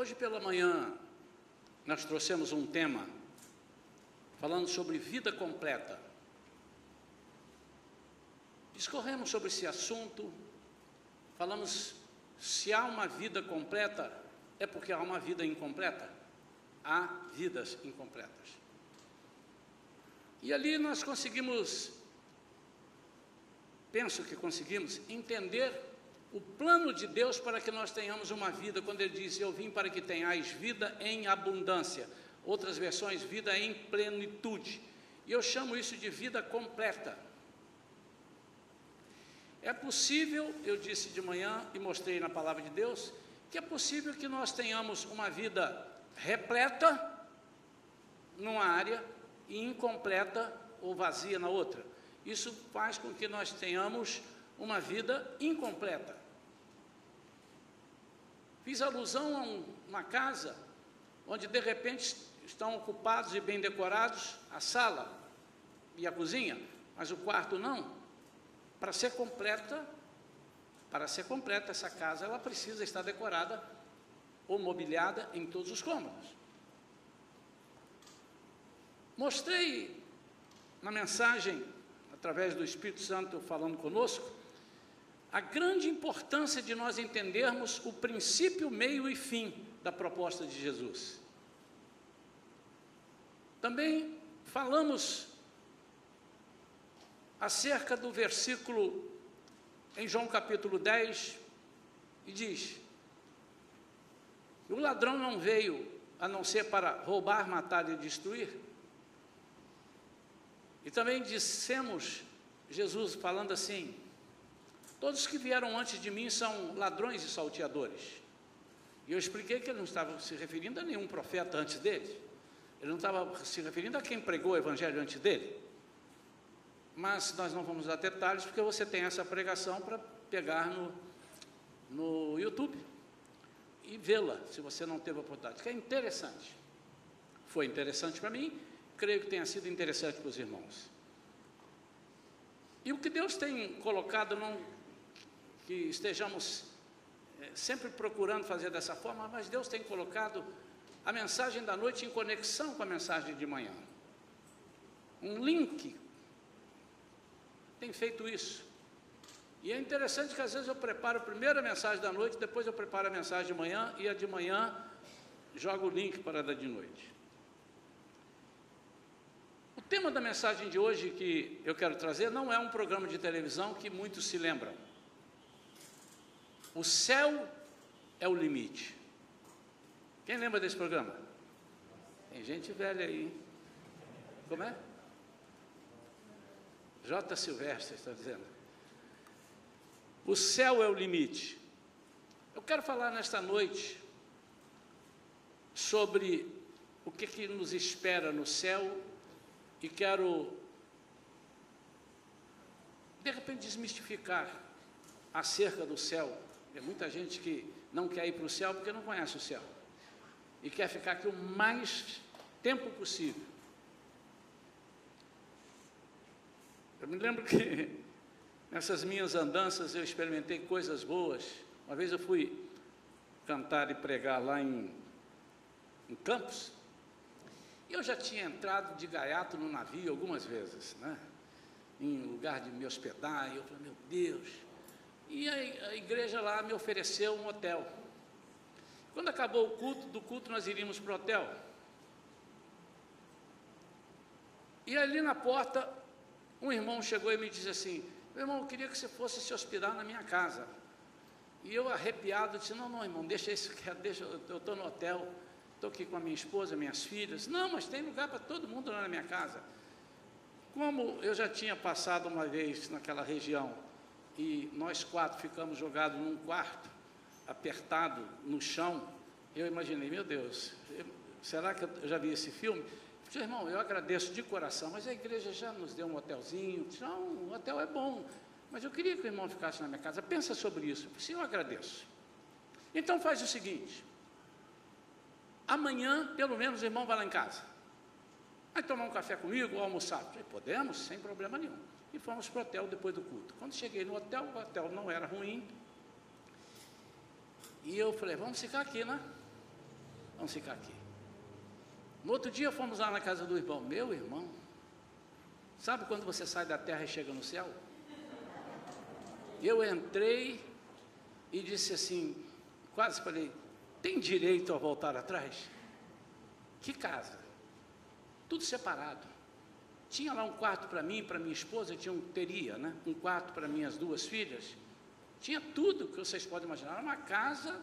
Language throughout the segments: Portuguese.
Hoje pela manhã, nós trouxemos um tema falando sobre vida completa. Discorremos sobre esse assunto, falamos se há uma vida completa, é porque há uma vida incompleta. Há vidas incompletas. E ali nós conseguimos, penso que conseguimos, entender o plano de Deus para que nós tenhamos uma vida, quando Ele diz: Eu vim para que tenhais vida em abundância. Outras versões, vida em plenitude. E eu chamo isso de vida completa. É possível, eu disse de manhã e mostrei na palavra de Deus, que é possível que nós tenhamos uma vida repleta numa área e incompleta ou vazia na outra. Isso faz com que nós tenhamos uma vida incompleta. Fiz alusão a um, uma casa onde de repente estão ocupados e bem decorados a sala e a cozinha, mas o quarto não. Para ser completa, para ser completa essa casa, ela precisa estar decorada ou mobiliada em todos os cômodos. Mostrei na mensagem, através do Espírito Santo falando conosco, a grande importância de nós entendermos o princípio, meio e fim da proposta de Jesus. Também falamos acerca do versículo em João capítulo 10, e diz: O ladrão não veio a não ser para roubar, matar e destruir. E também dissemos, Jesus falando assim: Todos que vieram antes de mim são ladrões e salteadores. E eu expliquei que ele não estava se referindo a nenhum profeta antes dele. Ele não estava se referindo a quem pregou o evangelho antes dele. Mas nós não vamos dar detalhes porque você tem essa pregação para pegar no, no YouTube e vê-la, se você não teve a oportunidade, que é interessante. Foi interessante para mim, creio que tenha sido interessante para os irmãos. E o que Deus tem colocado, não que estejamos é, sempre procurando fazer dessa forma, mas Deus tem colocado a mensagem da noite em conexão com a mensagem de manhã. Um link tem feito isso. E é interessante que às vezes eu preparo a mensagem da noite, depois eu preparo a mensagem de manhã e a de manhã jogo o link para a da de noite. O tema da mensagem de hoje que eu quero trazer não é um programa de televisão que muitos se lembram. O céu é o limite. Quem lembra desse programa? Tem gente velha aí. Como é? J. Silvestre está dizendo. O céu é o limite. Eu quero falar nesta noite sobre o que, que nos espera no céu e quero, de repente, desmistificar acerca do céu. Tem muita gente que não quer ir para o céu porque não conhece o céu e quer ficar aqui o mais tempo possível. Eu me lembro que nessas minhas andanças eu experimentei coisas boas. Uma vez eu fui cantar e pregar lá em, em Campos, eu já tinha entrado de gaiato no navio algumas vezes, né? em lugar de me hospedar, e eu falei, meu Deus. E a, a igreja lá me ofereceu um hotel. Quando acabou o culto, do culto nós iríamos para o hotel. E ali na porta, um irmão chegou e me disse assim: Meu irmão, eu queria que você fosse se hospedar na minha casa. E eu, arrepiado, disse: Não, não, irmão, deixa isso deixa, eu estou no hotel, estou aqui com a minha esposa, minhas filhas. Não, mas tem lugar para todo mundo lá na minha casa. Como eu já tinha passado uma vez naquela região e nós quatro ficamos jogados num quarto, apertado no chão, eu imaginei, meu Deus, será que eu já vi esse filme? Falei, irmão, eu agradeço de coração, mas a igreja já nos deu um hotelzinho. Disse, não, o hotel é bom, mas eu queria que o irmão ficasse na minha casa. Pensa sobre isso. Eu falei, eu agradeço. Então faz o seguinte: amanhã, pelo menos, o irmão vai lá em casa. Vai tomar um café comigo ou almoçar? podemos, sem problema nenhum. E fomos para o hotel depois do culto. Quando cheguei no hotel, o hotel não era ruim, e eu falei, vamos ficar aqui, né? vamos ficar aqui. No outro dia fomos lá na casa do irmão, meu irmão, sabe quando você sai da terra e chega no céu? Eu entrei e disse assim, quase falei, tem direito a voltar atrás? Que casa? Tudo separado. Tinha lá um quarto para mim, para minha esposa, tinha um, teria, né? Um quarto para minhas duas filhas. Tinha tudo que vocês podem imaginar. Era uma casa,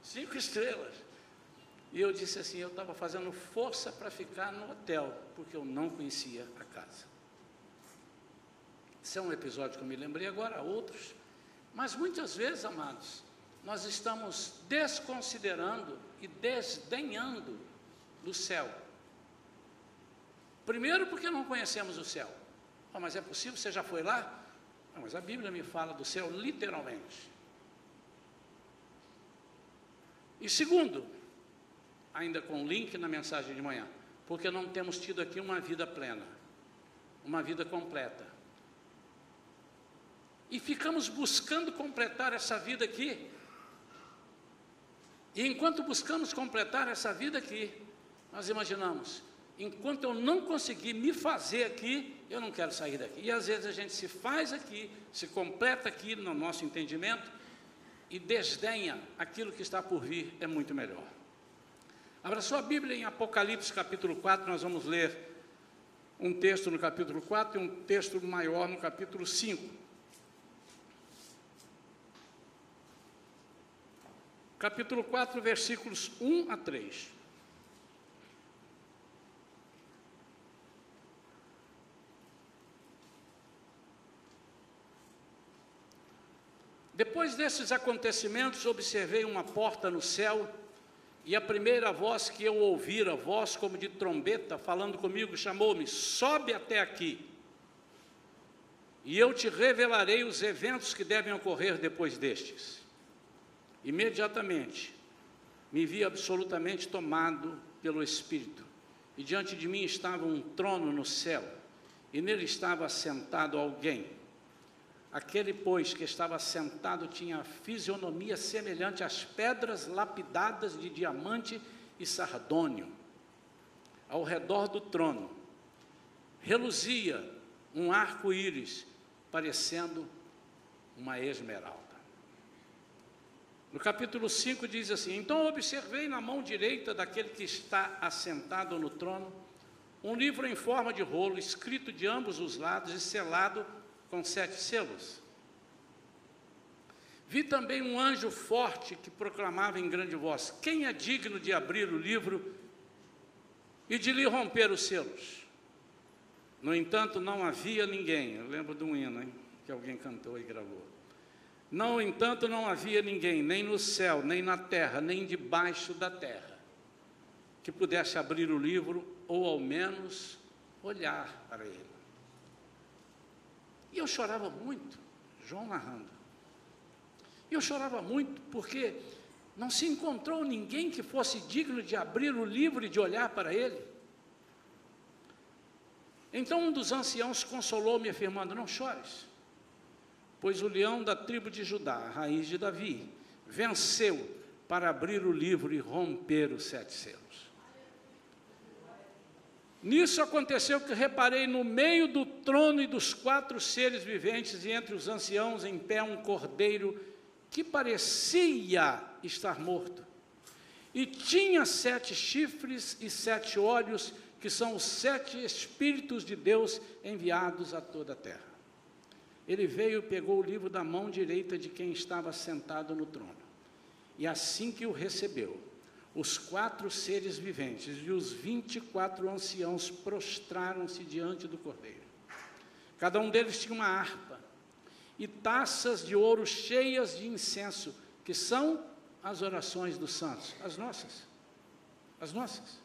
cinco estrelas. E eu disse assim: eu estava fazendo força para ficar no hotel, porque eu não conhecia a casa. Esse é um episódio que eu me lembrei agora, outros. Mas muitas vezes, amados, nós estamos desconsiderando e desdenhando do céu. Primeiro, porque não conhecemos o céu. Oh, mas é possível? Você já foi lá? Não, mas a Bíblia me fala do céu literalmente. E segundo, ainda com link na mensagem de manhã, porque não temos tido aqui uma vida plena, uma vida completa. E ficamos buscando completar essa vida aqui. E enquanto buscamos completar essa vida aqui, nós imaginamos, enquanto eu não conseguir me fazer aqui, eu não quero sair daqui. E às vezes a gente se faz aqui, se completa aqui no nosso entendimento e desdenha aquilo que está por vir, é muito melhor. Abra sua Bíblia em Apocalipse capítulo 4, nós vamos ler um texto no capítulo 4 e um texto maior no capítulo 5. Capítulo 4, versículos 1 a 3. Depois desses acontecimentos, observei uma porta no céu e a primeira voz que eu ouvira, voz como de trombeta, falando comigo, chamou-me: Sobe até aqui, e eu te revelarei os eventos que devem ocorrer depois destes. Imediatamente, me vi absolutamente tomado pelo Espírito, e diante de mim estava um trono no céu, e nele estava sentado alguém Aquele, pois, que estava sentado tinha fisionomia semelhante às pedras lapidadas de diamante e sardônio. Ao redor do trono reluzia um arco-íris, parecendo uma esmeralda. No capítulo 5 diz assim: Então observei na mão direita daquele que está assentado no trono um livro em forma de rolo, escrito de ambos os lados e selado com sete selos. Vi também um anjo forte que proclamava em grande voz: Quem é digno de abrir o livro e de lhe romper os selos? No entanto, não havia ninguém. Eu lembro de um hino hein, que alguém cantou e gravou. No entanto, não havia ninguém, nem no céu, nem na terra, nem debaixo da terra, que pudesse abrir o livro ou ao menos olhar para ele. E eu chorava muito, João narrando. Eu chorava muito, porque não se encontrou ninguém que fosse digno de abrir o livro e de olhar para ele. Então um dos anciãos consolou-me, afirmando: Não chores, pois o leão da tribo de Judá, a raiz de Davi, venceu para abrir o livro e romper os sete selos. Nisso aconteceu que reparei no meio do trono e dos quatro seres viventes, e entre os anciãos em pé um cordeiro que parecia estar morto. E tinha sete chifres e sete olhos, que são os sete Espíritos de Deus enviados a toda a terra. Ele veio e pegou o livro da mão direita de quem estava sentado no trono. E assim que o recebeu, os quatro seres viventes e os vinte e quatro anciãos prostraram-se diante do cordeiro. Cada um deles tinha uma harpa e taças de ouro cheias de incenso, que são as orações dos santos, as nossas. As nossas.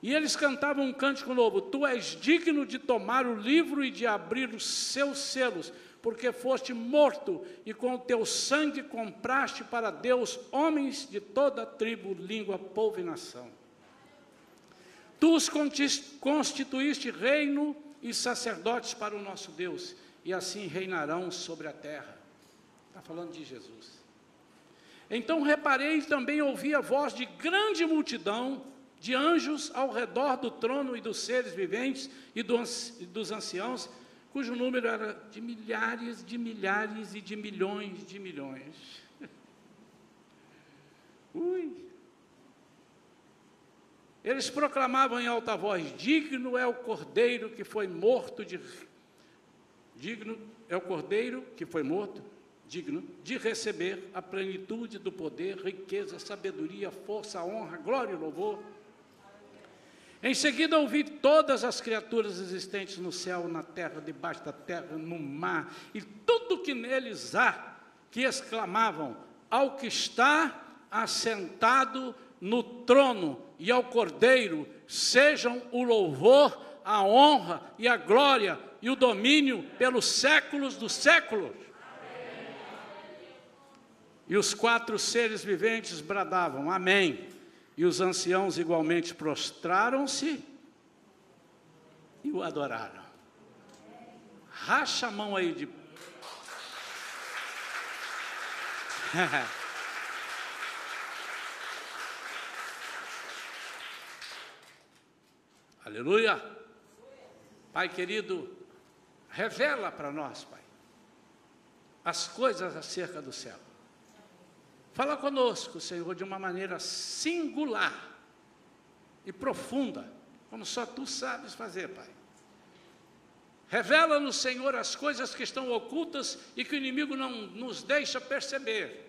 E eles cantavam um cântico novo: Tu és digno de tomar o livro e de abrir os seus selos, porque foste morto e com o teu sangue compraste para Deus homens de toda tribo, língua, povo e nação. Tu os constituíste reino e sacerdotes para o nosso Deus, e assim reinarão sobre a terra. Está falando de Jesus. Então reparei e também ouvi a voz de grande multidão de anjos ao redor do trono e dos seres viventes e dos anciãos, cujo número era de milhares, de milhares e de milhões de milhões. Ui! Eles proclamavam em alta voz: Digno é o cordeiro que foi morto de. Digno é o cordeiro que foi morto, digno de receber a plenitude do poder, riqueza, sabedoria, força, honra, glória e louvor. Em seguida ouvi todas as criaturas existentes no céu, na terra, debaixo da terra, no mar, e tudo que neles há, que exclamavam: Ao que está assentado no trono e ao Cordeiro sejam o louvor, a honra e a glória e o domínio pelos séculos dos séculos. E os quatro seres viventes bradavam: Amém. E os anciãos igualmente prostraram-se e o adoraram. Racha a mão aí de. Aleluia. Pai querido, revela para nós, Pai, as coisas acerca do céu. Fala conosco, Senhor, de uma maneira singular e profunda, como só tu sabes fazer, Pai. Revela-nos, Senhor, as coisas que estão ocultas e que o inimigo não nos deixa perceber,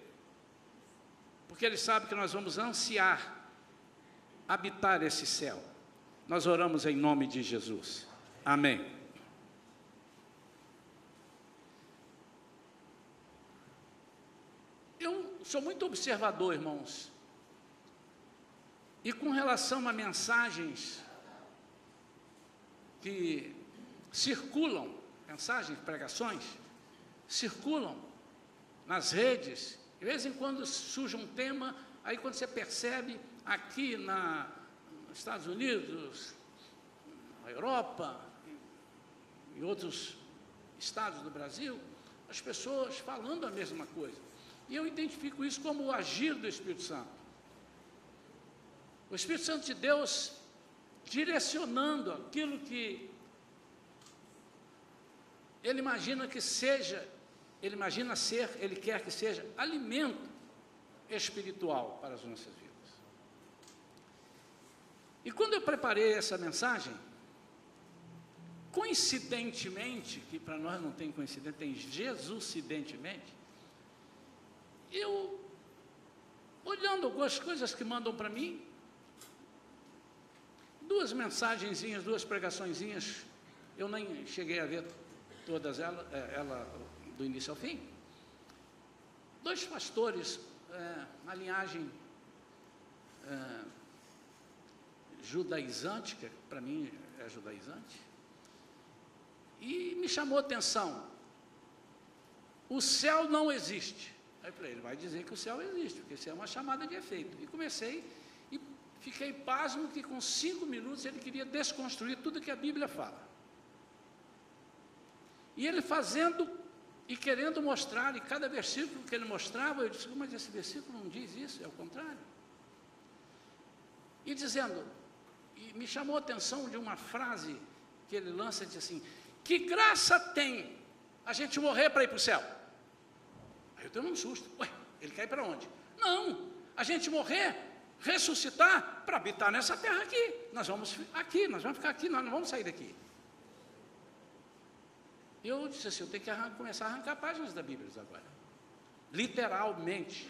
porque ele sabe que nós vamos ansiar habitar esse céu. Nós oramos em nome de Jesus. Amém. Eu sou muito observador, irmãos. E com relação a mensagens que circulam, mensagens, pregações, circulam nas redes, de vez em quando surge um tema, aí quando você percebe aqui na, nos Estados Unidos, na Europa e outros estados do Brasil, as pessoas falando a mesma coisa. E eu identifico isso como o agir do Espírito Santo. O Espírito Santo de Deus direcionando aquilo que ele imagina que seja, ele imagina ser, ele quer que seja alimento espiritual para as nossas vidas. E quando eu preparei essa mensagem, coincidentemente, que para nós não tem coincidência, tem Jesusidentemente, eu, olhando algumas coisas que mandam para mim, duas mensagenzinhas, duas pregaçõezinhas, eu nem cheguei a ver todas elas, é, ela do início ao fim. Dois pastores, é, uma linhagem é, judaizante, que para mim é judaizante, e me chamou a atenção. O céu não existe. Aí falei, ele vai dizer que o céu existe, porque isso é uma chamada de efeito. E comecei e fiquei pasmo que com cinco minutos ele queria desconstruir tudo que a Bíblia fala. E ele fazendo e querendo mostrar, e cada versículo que ele mostrava, eu disse, mas esse versículo não diz isso, é o contrário. E dizendo, e me chamou a atenção de uma frase que ele lança, diz assim, que graça tem a gente morrer para ir para o céu? Eu tenho um susto, ué, ele quer ir para onde? Não, a gente morrer, ressuscitar para habitar nessa terra aqui, nós vamos aqui, nós vamos ficar aqui, nós não vamos sair daqui. Eu disse assim, eu tenho que começar a arrancar páginas da Bíblia agora, literalmente.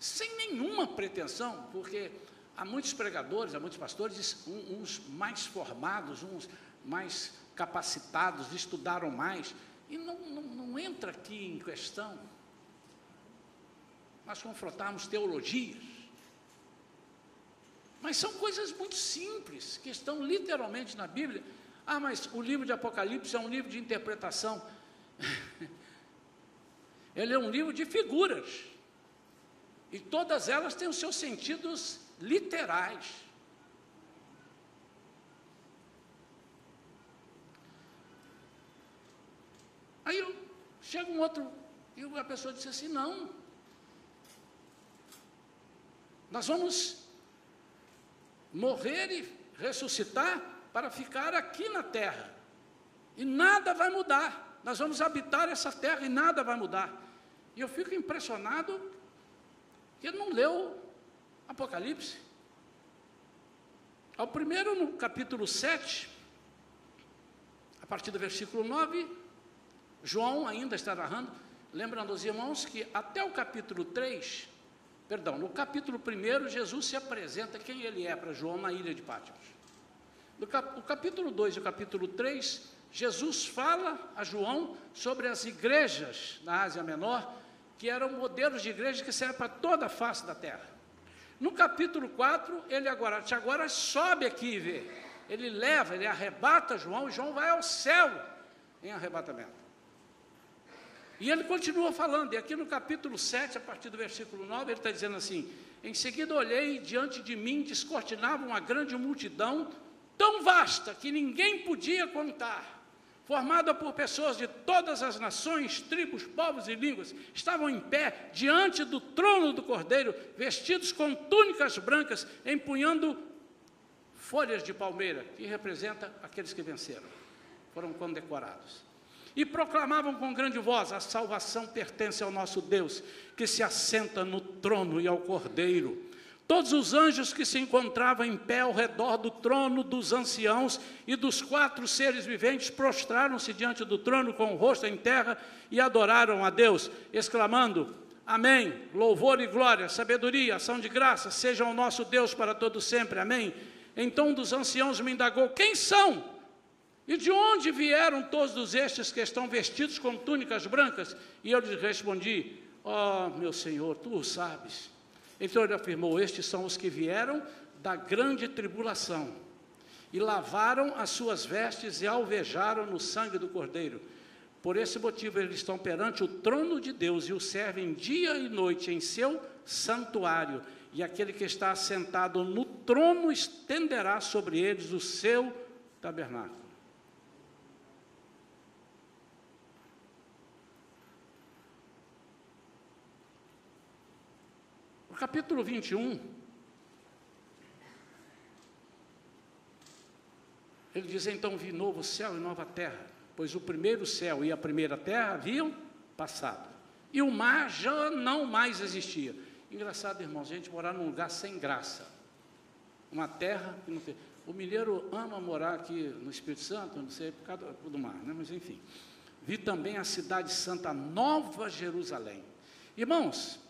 sem nenhuma pretensão, porque há muitos pregadores, há muitos pastores, uns mais formados, uns mais capacitados, estudaram mais, e não, não, não entra aqui em questão nós confrontarmos teologias. Mas são coisas muito simples, que estão literalmente na Bíblia. Ah, mas o livro de Apocalipse é um livro de interpretação. Ele é um livro de figuras. E todas elas têm os seus sentidos literais. Aí eu Chega um outro, e a pessoa disse assim: não. Nós vamos morrer e ressuscitar para ficar aqui na terra. E nada vai mudar. Nós vamos habitar essa terra e nada vai mudar. E eu fico impressionado que ele não leu Apocalipse. Ao primeiro, no capítulo 7, a partir do versículo 9, João ainda está narrando, lembrando aos irmãos que até o capítulo 3, perdão, no capítulo 1, Jesus se apresenta quem ele é para João na ilha de Pátimos. No cap, o capítulo 2 e o capítulo 3, Jesus fala a João sobre as igrejas na Ásia Menor, que eram modelos de igreja que servem para toda a face da terra. No capítulo 4, ele agora, agora sobe aqui e vê. Ele leva, ele arrebata João, e João vai ao céu em arrebatamento. E ele continua falando, e aqui no capítulo 7, a partir do versículo 9, ele está dizendo assim: Em seguida olhei, diante de mim descortinava uma grande multidão, tão vasta que ninguém podia contar formada por pessoas de todas as nações, tribos, povos e línguas, estavam em pé diante do trono do Cordeiro, vestidos com túnicas brancas, empunhando folhas de palmeira, que representa aqueles que venceram, foram condecorados. E proclamavam com grande voz: a salvação pertence ao nosso Deus, que se assenta no trono e ao Cordeiro. Todos os anjos que se encontravam em pé ao redor do trono dos anciãos e dos quatro seres viventes prostraram-se diante do trono com o rosto em terra e adoraram a Deus, exclamando: Amém. Louvor e glória, sabedoria, ação de graça, seja o nosso Deus para todo sempre. Amém. Então um dos anciãos me indagou: Quem são? E de onde vieram todos estes que estão vestidos com túnicas brancas? E eu lhes respondi: Ó oh, meu Senhor, tu o sabes. Então ele afirmou: Estes são os que vieram da grande tribulação e lavaram as suas vestes e alvejaram no sangue do Cordeiro. Por esse motivo, eles estão perante o trono de Deus e o servem dia e noite em seu santuário. E aquele que está assentado no trono estenderá sobre eles o seu tabernáculo. Capítulo 21, ele diz: Então vi novo céu e nova terra, pois o primeiro céu e a primeira terra haviam passado, e o mar já não mais existia. Engraçado, irmãos, a gente morar num lugar sem graça, uma terra que não tem. O mineiro ama morar aqui no Espírito Santo, não sei, por causa do mar, né? mas enfim. Vi também a cidade santa, Nova Jerusalém. Irmãos,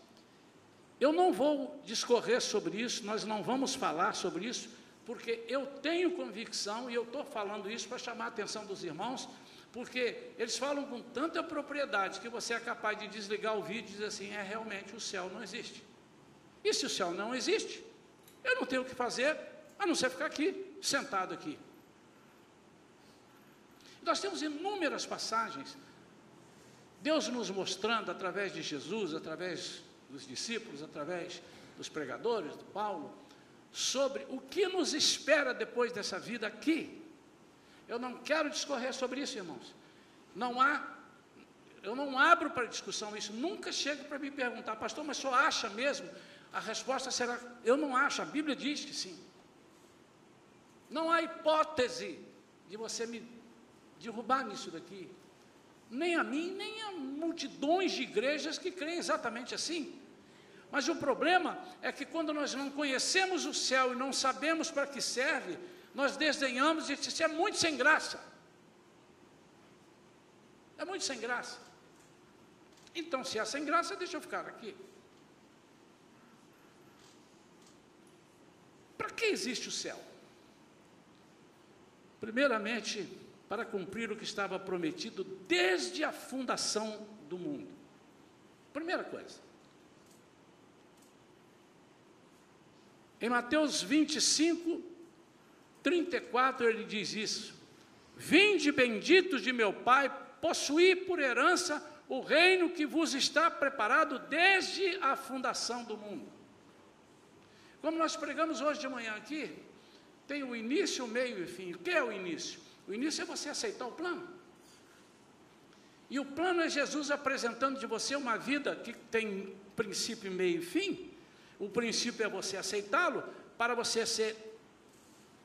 eu não vou discorrer sobre isso, nós não vamos falar sobre isso, porque eu tenho convicção, e eu estou falando isso para chamar a atenção dos irmãos, porque eles falam com tanta propriedade que você é capaz de desligar o vídeo e dizer assim: é realmente o céu não existe. E se o céu não existe, eu não tenho o que fazer a não ser ficar aqui, sentado aqui. Nós temos inúmeras passagens, Deus nos mostrando através de Jesus, através dos discípulos, através dos pregadores, do Paulo, sobre o que nos espera depois dessa vida aqui. Eu não quero discorrer sobre isso, irmãos. Não há, eu não abro para discussão isso. Nunca chega para me perguntar, pastor, mas só acha mesmo? A resposta será: eu não acho. A Bíblia diz que sim. Não há hipótese de você me derrubar nisso daqui. Nem a mim, nem a multidões de igrejas que creem exatamente assim. Mas o problema é que quando nós não conhecemos o céu e não sabemos para que serve, nós desdenhamos e isso é muito sem graça. É muito sem graça. Então, se é sem graça, deixa eu ficar aqui. Para que existe o céu? Primeiramente, para cumprir o que estava prometido desde a fundação do mundo. Primeira coisa. Em Mateus 25, 34, ele diz isso: Vinde benditos de meu Pai, possuí por herança o reino que vos está preparado desde a fundação do mundo. Como nós pregamos hoje de manhã aqui, tem o início, o meio e o fim. O que é o início? O início é você aceitar o plano. E o plano é Jesus apresentando de você uma vida que tem princípio, meio e fim. O princípio é você aceitá-lo para você ser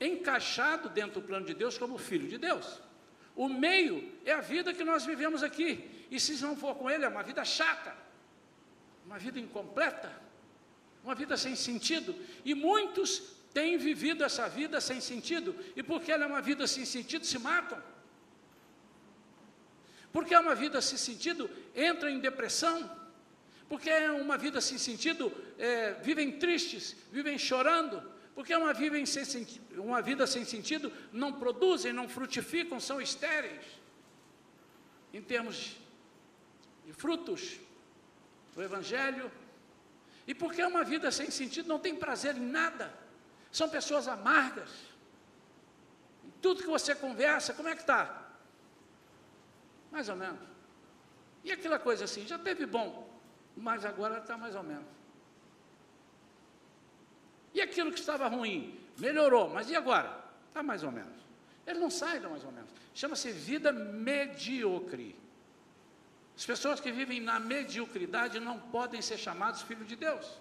encaixado dentro do plano de Deus como filho de Deus. O meio é a vida que nós vivemos aqui. E se não for com ele, é uma vida chata, uma vida incompleta, uma vida sem sentido. E muitos têm vivido essa vida sem sentido. E porque ela é uma vida sem sentido, se matam. Porque é uma vida sem sentido, entram em depressão. Porque é uma vida sem sentido, é, vivem tristes, vivem chorando. Porque é uma vida, sem, uma vida sem sentido, não produzem, não frutificam, são estéreis. Em termos de frutos do Evangelho. E porque é uma vida sem sentido, não tem prazer em nada. São pessoas amargas. Tudo que você conversa, como é que está? Mais ou menos. E aquela coisa assim, já teve bom, mas agora está mais ou menos. E aquilo que estava ruim, melhorou, mas e agora? Está mais ou menos. Ele não sai da mais ou menos. Chama-se vida medíocre. As pessoas que vivem na mediocridade não podem ser chamados filhos de Deus.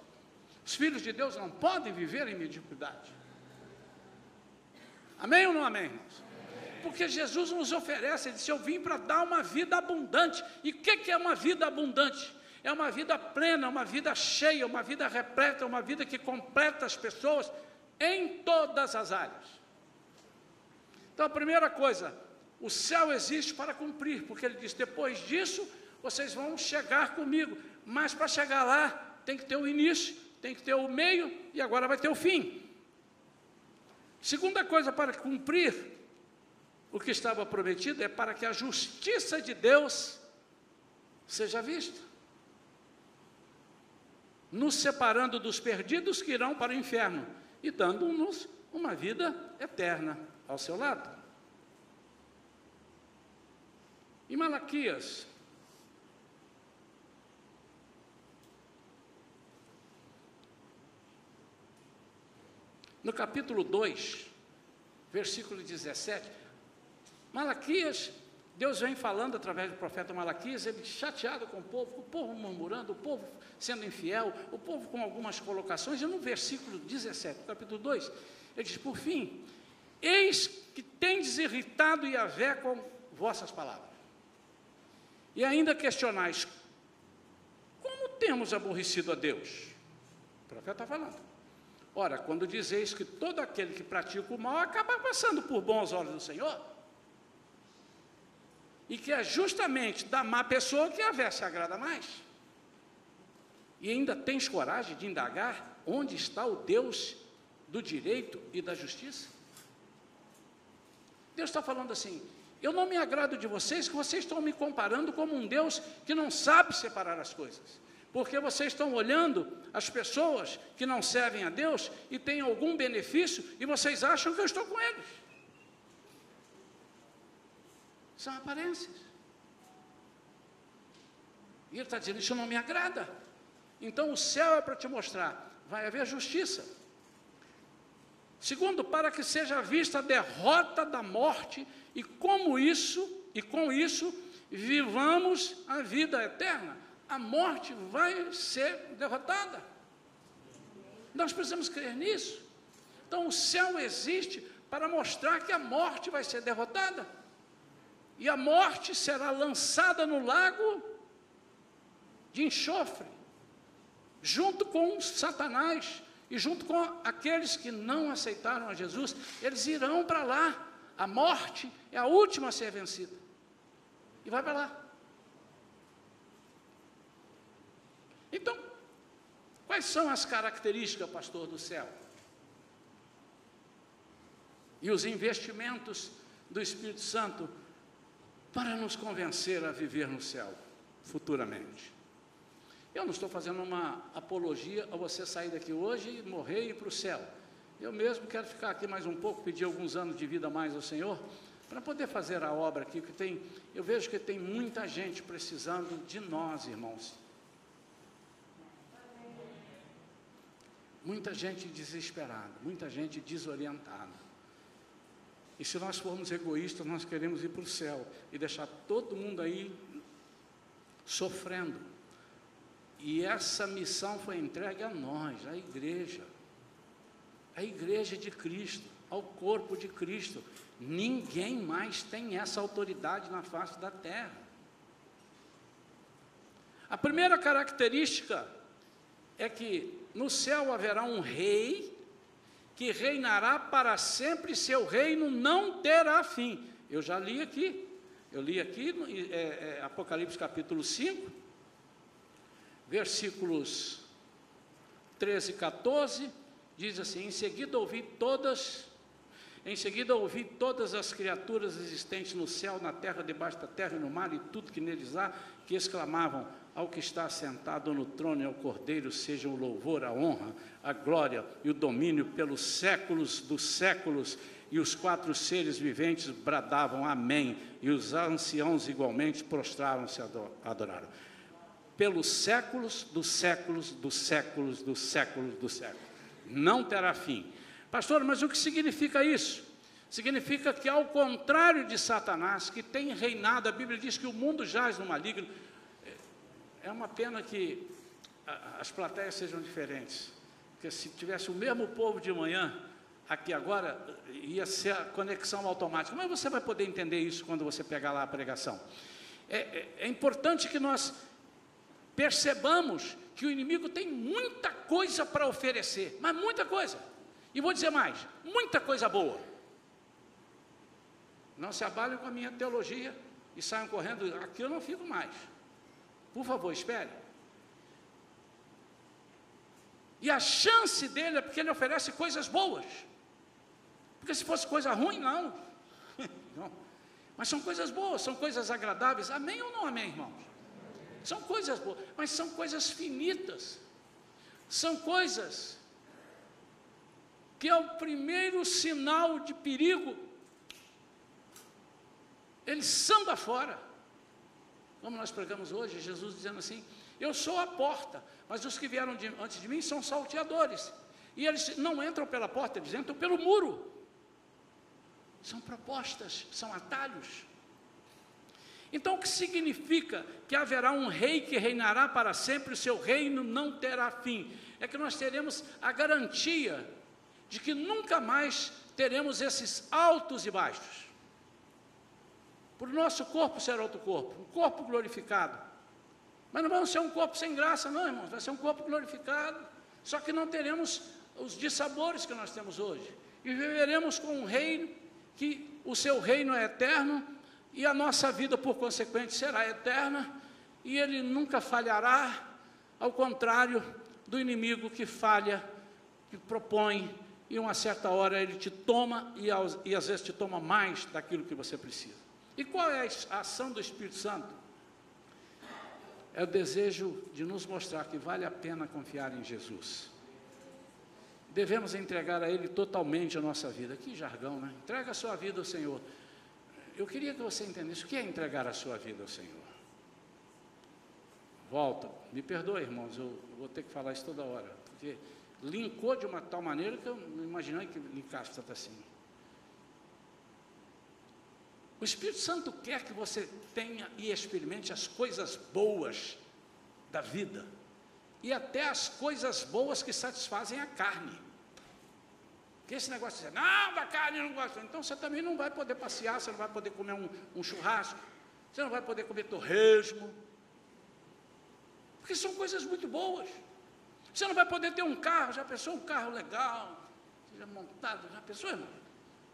Os filhos de Deus não podem viver em mediocridade. Amém ou não amém, irmãos? porque Jesus nos oferece, ele disse: Eu vim para dar uma vida abundante. E o que, que é uma vida abundante? É uma vida plena, uma vida cheia, uma vida repleta, uma vida que completa as pessoas em todas as áreas. Então, a primeira coisa, o céu existe para cumprir, porque ele diz: depois disso, vocês vão chegar comigo, mas para chegar lá, tem que ter o início, tem que ter o meio e agora vai ter o fim. Segunda coisa para cumprir o que estava prometido é para que a justiça de Deus seja vista, nos separando dos perdidos que irão para o inferno e dando-nos uma vida eterna ao seu lado. Em Malaquias, no capítulo 2, versículo 17, Malaquias, Deus vem falando através do profeta Malaquias, ele chateado com o povo, o povo murmurando, o povo sendo infiel, o povo com algumas colocações, e no versículo 17, capítulo 2, ele diz: Por fim, eis que tendes irritado Yahvé com vossas palavras, e ainda questionais, como temos aborrecido a Deus? O profeta está falando. Ora, quando dizeis que todo aquele que pratica o mal acaba passando por bons olhos do Senhor, e que é justamente da má pessoa que a vé se agrada mais. E ainda tens coragem de indagar onde está o Deus do direito e da justiça? Deus está falando assim: eu não me agrado de vocês, que vocês estão me comparando como um Deus que não sabe separar as coisas. Porque vocês estão olhando as pessoas que não servem a Deus e têm algum benefício e vocês acham que eu estou com eles. São aparências. E ele está dizendo: Isso não me agrada. Então o céu é para te mostrar: vai haver justiça. Segundo, para que seja vista a derrota da morte, e como isso, e com isso, vivamos a vida eterna. A morte vai ser derrotada. Nós precisamos crer nisso. Então o céu existe para mostrar que a morte vai ser derrotada e a morte será lançada no lago de enxofre, junto com Satanás e junto com aqueles que não aceitaram a Jesus, eles irão para lá. A morte é a última a ser vencida. E vai para lá. Então, quais são as características, pastor do céu? E os investimentos do Espírito Santo para nos convencer a viver no céu futuramente. Eu não estou fazendo uma apologia a você sair daqui hoje e morrer e ir para o céu. Eu mesmo quero ficar aqui mais um pouco, pedir alguns anos de vida mais ao Senhor, para poder fazer a obra aqui, que tem, eu vejo que tem muita gente precisando de nós, irmãos. Muita gente desesperada, muita gente desorientada. E se nós formos egoístas, nós queremos ir para o céu e deixar todo mundo aí sofrendo. E essa missão foi entregue a nós, a igreja, a igreja de Cristo, ao corpo de Cristo. Ninguém mais tem essa autoridade na face da terra. A primeira característica é que no céu haverá um rei que reinará para sempre, seu reino não terá fim. Eu já li aqui, eu li aqui é, é, Apocalipse capítulo 5, versículos 13 e 14, diz assim: Em seguida ouvi todas, em seguida ouvi todas as criaturas existentes no céu, na terra, debaixo da terra e no mar, e tudo que neles há, que exclamavam: ao que está sentado no trono e ao Cordeiro sejam o louvor, a honra, a glória e o domínio pelos séculos dos séculos. E os quatro seres viventes bradavam Amém, e os anciãos igualmente prostraram-se e adoraram. Pelos séculos dos séculos dos séculos dos séculos dos séculos. Não terá fim. Pastor, mas o que significa isso? Significa que, ao contrário de Satanás, que tem reinado, a Bíblia diz que o mundo jaz no maligno, é uma pena que as plateias sejam diferentes, porque se tivesse o mesmo povo de manhã, aqui agora, ia ser a conexão automática. Mas você vai poder entender isso quando você pegar lá a pregação. É, é, é importante que nós percebamos que o inimigo tem muita coisa para oferecer, mas muita coisa. E vou dizer mais, muita coisa boa. Não se abalem com a minha teologia e saiam correndo, aqui eu não fico mais. Por favor, espere. E a chance dele é porque ele oferece coisas boas. Porque se fosse coisa ruim, não. não. Mas são coisas boas, são coisas agradáveis. Amém ou não amém, irmãos? São coisas boas, mas são coisas finitas. São coisas que é o primeiro sinal de perigo. Ele samba fora. Como nós pregamos hoje, Jesus dizendo assim: Eu sou a porta, mas os que vieram de, antes de mim são salteadores. E eles não entram pela porta, eles entram pelo muro. São propostas, são atalhos. Então, o que significa que haverá um rei que reinará para sempre, o seu reino não terá fim? É que nós teremos a garantia de que nunca mais teremos esses altos e baixos. Para o nosso corpo será outro corpo, um corpo glorificado. Mas não vamos ser um corpo sem graça, não, irmãos. Vai ser um corpo glorificado. Só que não teremos os dissabores que nós temos hoje. E viveremos com um reino que o seu reino é eterno e a nossa vida, por consequente, será eterna e ele nunca falhará, ao contrário do inimigo que falha, que propõe e uma certa hora ele te toma e, e às vezes te toma mais daquilo que você precisa. E qual é a ação do Espírito Santo? É o desejo de nos mostrar que vale a pena confiar em Jesus. Devemos entregar a Ele totalmente a nossa vida. Que jargão, né? Entrega a sua vida ao Senhor. Eu queria que você entendesse o que é entregar a sua vida ao Senhor. Volta, me perdoe, irmãos, eu vou ter que falar isso toda hora, porque linkou de uma tal maneira que eu não imaginei que linkasse tanto assim. O Espírito Santo quer que você tenha e experimente as coisas boas da vida e até as coisas boas que satisfazem a carne. Que esse negócio de dizer, não, da carne eu não gosto. Então você também não vai poder passear, você não vai poder comer um, um churrasco, você não vai poder comer torresmo. Porque são coisas muito boas. Você não vai poder ter um carro, já pensou um carro legal, seja montado, já pensou, irmão?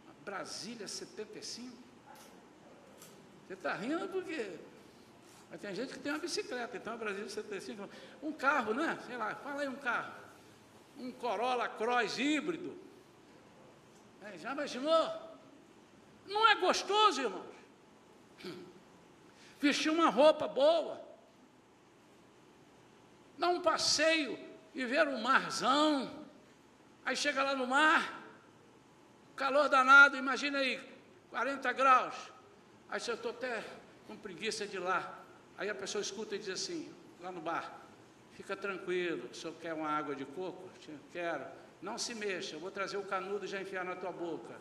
Uma Brasília 75. Você está rindo porque. Mas tem gente que tem uma bicicleta, então o Brasil 75. Um carro, né? Sei lá, fala aí um carro. Um Corolla Cross híbrido. É, já imaginou? Não é gostoso, irmãos? Vestir uma roupa boa. Dar um passeio e ver um marzão. Aí chega lá no mar, calor danado, imagina aí, 40 graus. Aí eu estou até com preguiça de ir lá. Aí a pessoa escuta e diz assim, lá no bar, fica tranquilo, o senhor quer uma água de coco? Quero. Não se mexa, eu vou trazer o canudo e já enfiar na tua boca.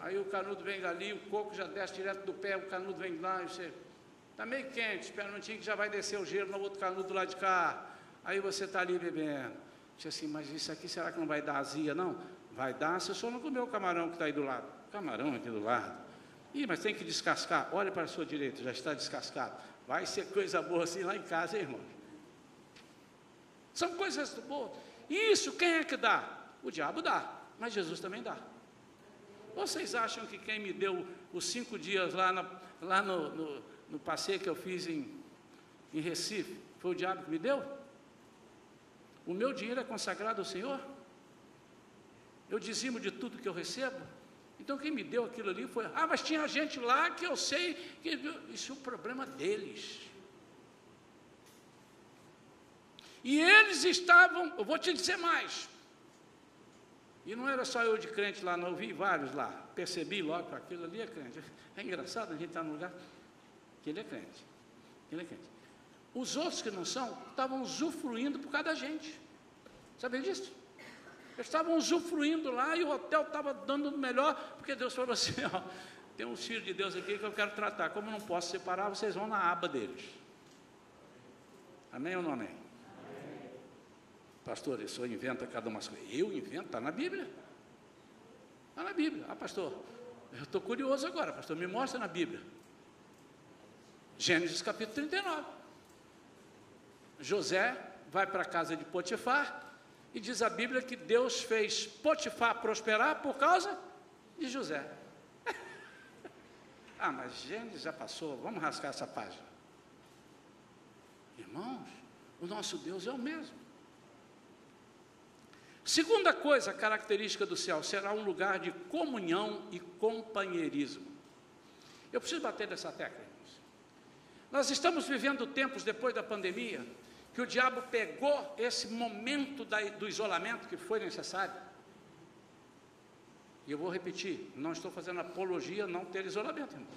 Aí o canudo vem dali, o coco já desce direto do pé, o canudo vem lá, e você Está meio quente, espera um minutinho que já vai descer o gelo no outro canudo do lado de cá. Aí você está ali bebendo. Diz assim, mas isso aqui será que não vai dar azia? Não, vai dar se o senhor não comer o camarão que está aí do lado. Camarão aqui do lado. Ih, mas tem que descascar. Olha para a sua direita, já está descascado. Vai ser coisa boa assim lá em casa, hein, irmão. São coisas boas. Isso quem é que dá? O diabo dá, mas Jesus também dá. Vocês acham que quem me deu os cinco dias lá, na, lá no, no, no, passeio que eu fiz em, em Recife, foi o diabo que me deu? O meu dinheiro é consagrado ao Senhor? Eu dizimo de tudo que eu recebo? Então quem me deu aquilo ali foi, ah, mas tinha gente lá que eu sei que isso é o problema deles. E eles estavam, eu vou te dizer mais. E não era só eu de crente lá, não, eu vi vários lá. Percebi logo que aquilo ali é crente. É engraçado a gente estar tá num lugar que ele é crente. Ele é crente. Os outros que não são, estavam usufruindo por causa da gente. Sabia disso? Estavam usufruindo lá e o hotel estava dando o melhor, porque Deus falou assim: ó, tem um filho de Deus aqui que eu quero tratar. Como não posso separar, vocês vão na aba deles. Amém ou não amém? Pastor, isso inventa cada uma coisa. Eu invento, está na Bíblia. Está na Bíblia. Ah, pastor, eu estou curioso agora, pastor, me mostra na Bíblia. Gênesis capítulo 39. José vai para a casa de Potifar e diz a Bíblia que Deus fez Potifar prosperar por causa de José. ah, mas Gênesis já passou, vamos rascar essa página. Irmãos, o nosso Deus é o mesmo. Segunda coisa característica do céu, será um lugar de comunhão e companheirismo. Eu preciso bater nessa tecla, irmãos. Nós estamos vivendo tempos depois da pandemia, que o diabo pegou esse momento da, do isolamento que foi necessário. E eu vou repetir, não estou fazendo apologia não ter isolamento, irmão.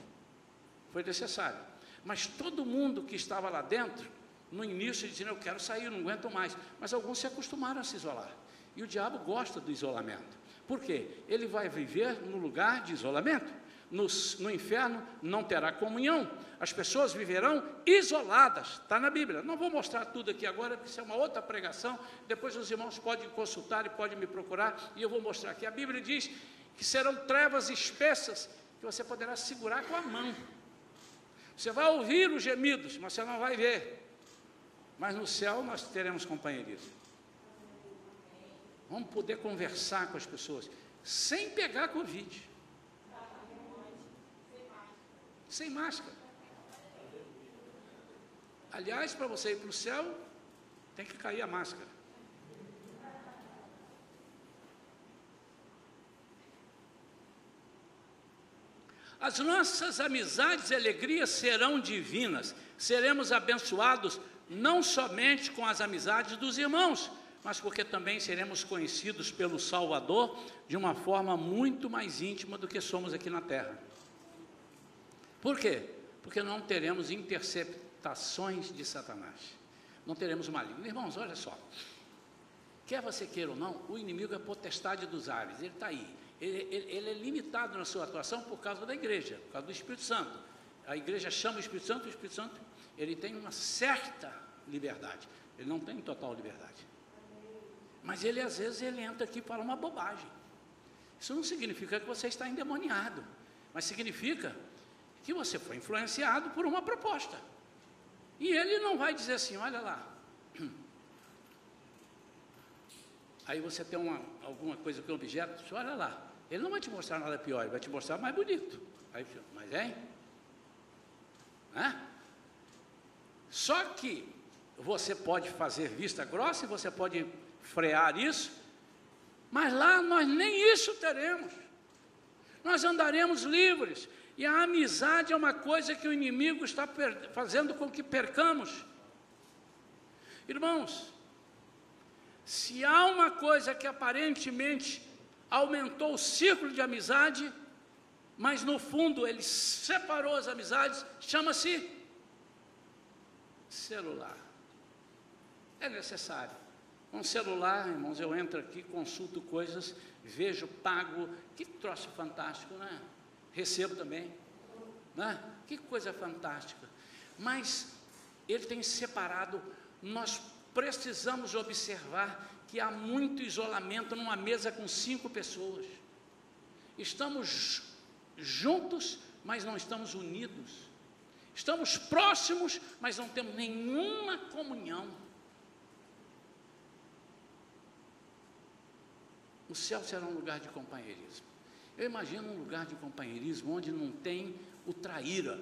Foi necessário. Mas todo mundo que estava lá dentro, no início, dizendo, eu quero sair, não aguento mais. Mas alguns se acostumaram a se isolar. E o diabo gosta do isolamento. Por quê? Ele vai viver no lugar de isolamento. No, no inferno não terá comunhão. As pessoas viverão isoladas. Está na Bíblia. Não vou mostrar tudo aqui agora, porque isso é uma outra pregação. Depois os irmãos podem consultar e podem me procurar. E eu vou mostrar aqui. A Bíblia diz que serão trevas espessas que você poderá segurar com a mão. Você vai ouvir os gemidos, mas você não vai ver. Mas no céu nós teremos companheirismo. Vamos poder conversar com as pessoas sem pegar Covid. Sem máscara. Aliás, para você ir para o céu, tem que cair a máscara. As nossas amizades e alegrias serão divinas. Seremos abençoados não somente com as amizades dos irmãos, mas porque também seremos conhecidos pelo Salvador de uma forma muito mais íntima do que somos aqui na terra. Por quê? Porque não teremos interceptações de Satanás. Não teremos maligno. Irmãos, olha só. Quer você queira ou não, o inimigo é potestade dos ares, ele está aí. Ele, ele, ele, é limitado na sua atuação por causa da igreja, por causa do Espírito Santo. A igreja chama o Espírito Santo, o Espírito Santo ele tem uma certa liberdade, ele não tem total liberdade. Mas ele às vezes ele entra aqui e fala uma bobagem. Isso não significa que você está endemoniado, mas significa que você foi influenciado por uma proposta. E ele não vai dizer assim, olha lá. Aí você tem uma, alguma coisa que é objeto, olha lá. Ele não vai te mostrar nada pior, ele vai te mostrar mais bonito. Aí, mas é? é? Só que você pode fazer vista grossa e você pode frear isso, mas lá nós nem isso teremos. Nós andaremos livres. E a amizade é uma coisa que o inimigo está fazendo com que percamos. Irmãos, se há uma coisa que aparentemente aumentou o círculo de amizade, mas no fundo ele separou as amizades, chama-se celular. É necessário. Um celular, irmãos, eu entro aqui, consulto coisas, vejo, pago, que troço fantástico, né? Recebo também, né? Que coisa fantástica. mas ele tem separado. Nós precisamos observar que há muito isolamento numa mesa com cinco pessoas. Estamos juntos, mas não estamos unidos. Estamos próximos, mas não temos nenhuma comunhão. O céu será um lugar de companheirismo. Eu imagino um lugar de companheirismo onde não tem o traíra.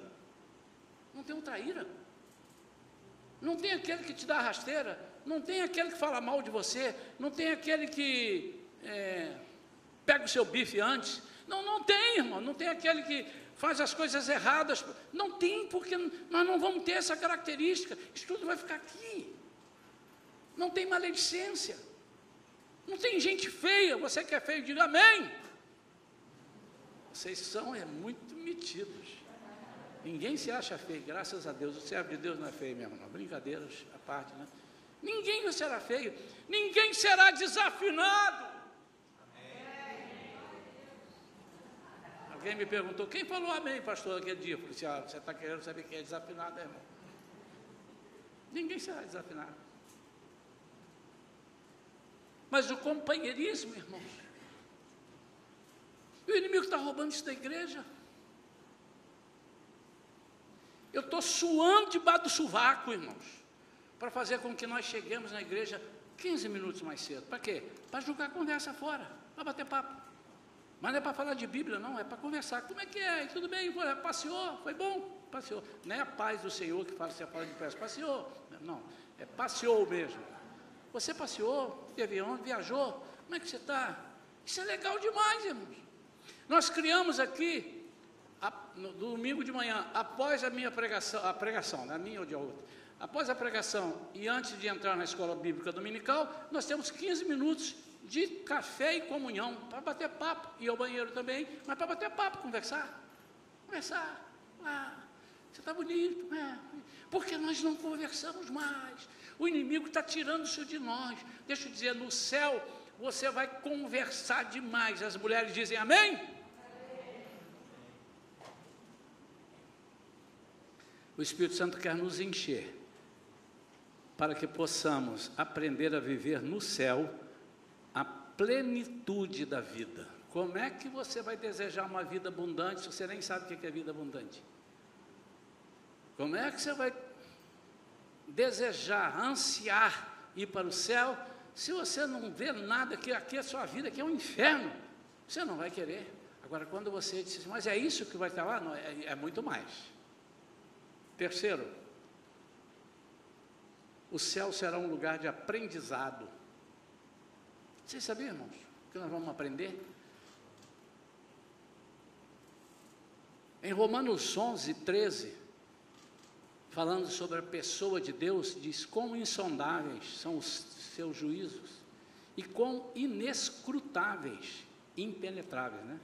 Não tem o traíra. Não tem aquele que te dá rasteira. Não tem aquele que fala mal de você. Não tem aquele que é, pega o seu bife antes. Não, não tem, irmão. Não tem aquele que faz as coisas erradas. Não tem, porque nós não vamos ter essa característica. Isso tudo vai ficar aqui. Não tem maledicência. Não tem gente feia. Você que é feio, diga amém. Vocês são é muito metidos. Ninguém se acha feio, graças a Deus. O servo de Deus não é feio mesmo, não. Brincadeiras à parte, né? Ninguém será feio. Ninguém será desafinado. Alguém me perguntou, quem falou amém, pastor, aquele dia? Falei assim, ah, você está querendo saber quem é desafinado, é, irmão? Ninguém será desafinado. Mas o companheirismo, irmãos. E o inimigo está roubando isso da igreja. Eu estou suando debaixo do sovaco, irmãos, para fazer com que nós cheguemos na igreja 15 minutos mais cedo. Para quê? Para jogar conversa fora, para bater papo. Mas não é para falar de Bíblia, não, é para conversar. Como é que é? Tudo bem? Passeou? Foi bom? Passeou. Não é a paz do Senhor que fala se a fala de pés. Passeou. Não, é passeou mesmo. Você passeou, teve onde, viajou. Como é que você está? Isso é legal demais, irmãos. Nós criamos aqui, a, no domingo de manhã, após a minha pregação, a pregação, na né, minha ou de outra, após a pregação e antes de entrar na escola bíblica dominical, nós temos 15 minutos de café e comunhão, para bater papo, e ao banheiro também, mas para bater papo, conversar. Conversar. Ah, você está bonito, é. Porque nós não conversamos mais. O inimigo está tirando isso de nós. Deixa eu dizer, no céu você vai conversar demais. As mulheres dizem amém? O Espírito Santo quer nos encher para que possamos aprender a viver no céu a plenitude da vida. Como é que você vai desejar uma vida abundante se você nem sabe o que é vida abundante? Como é que você vai desejar, ansiar ir para o céu se você não vê nada que aqui é sua vida, que é um inferno? Você não vai querer. Agora, quando você diz, mas é isso que vai estar lá? Não, é, é muito mais. Terceiro, o céu será um lugar de aprendizado. Vocês sabiam, irmãos, que nós vamos aprender? Em Romanos 11, 13, falando sobre a pessoa de Deus, diz: Quão insondáveis são os seus juízos e quão inescrutáveis, impenetráveis, né?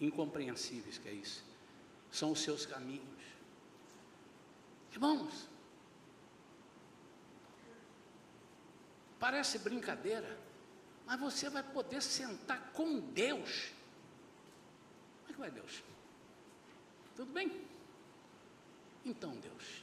incompreensíveis, que é isso, são os seus caminhos. Irmãos, parece brincadeira, mas você vai poder sentar com Deus. Como é que vai Deus? Tudo bem? Então, Deus,